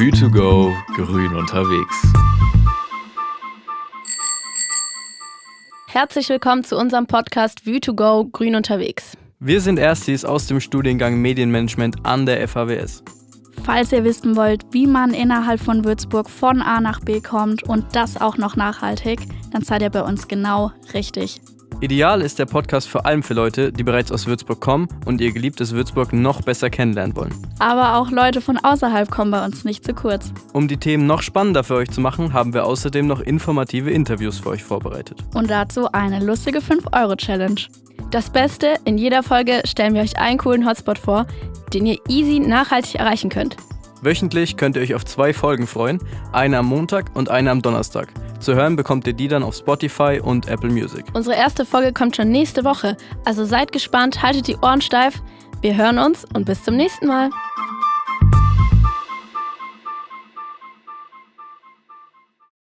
Vue2Go, grün unterwegs. Herzlich willkommen zu unserem Podcast Vue2Go, grün unterwegs. Wir sind Erstis aus dem Studiengang Medienmanagement an der FAWS. Falls ihr wissen wollt, wie man innerhalb von Würzburg von A nach B kommt und das auch noch nachhaltig, dann seid ihr bei uns genau richtig. Ideal ist der Podcast vor allem für Leute, die bereits aus Würzburg kommen und ihr geliebtes Würzburg noch besser kennenlernen wollen. Aber auch Leute von außerhalb kommen bei uns nicht zu kurz. Um die Themen noch spannender für euch zu machen, haben wir außerdem noch informative Interviews für euch vorbereitet. Und dazu eine lustige 5-Euro-Challenge. Das Beste, in jeder Folge stellen wir euch einen coolen Hotspot vor, den ihr easy nachhaltig erreichen könnt. Wöchentlich könnt ihr euch auf zwei Folgen freuen, eine am Montag und eine am Donnerstag. Zu hören bekommt ihr die dann auf Spotify und Apple Music. Unsere erste Folge kommt schon nächste Woche, also seid gespannt, haltet die Ohren steif. Wir hören uns und bis zum nächsten Mal.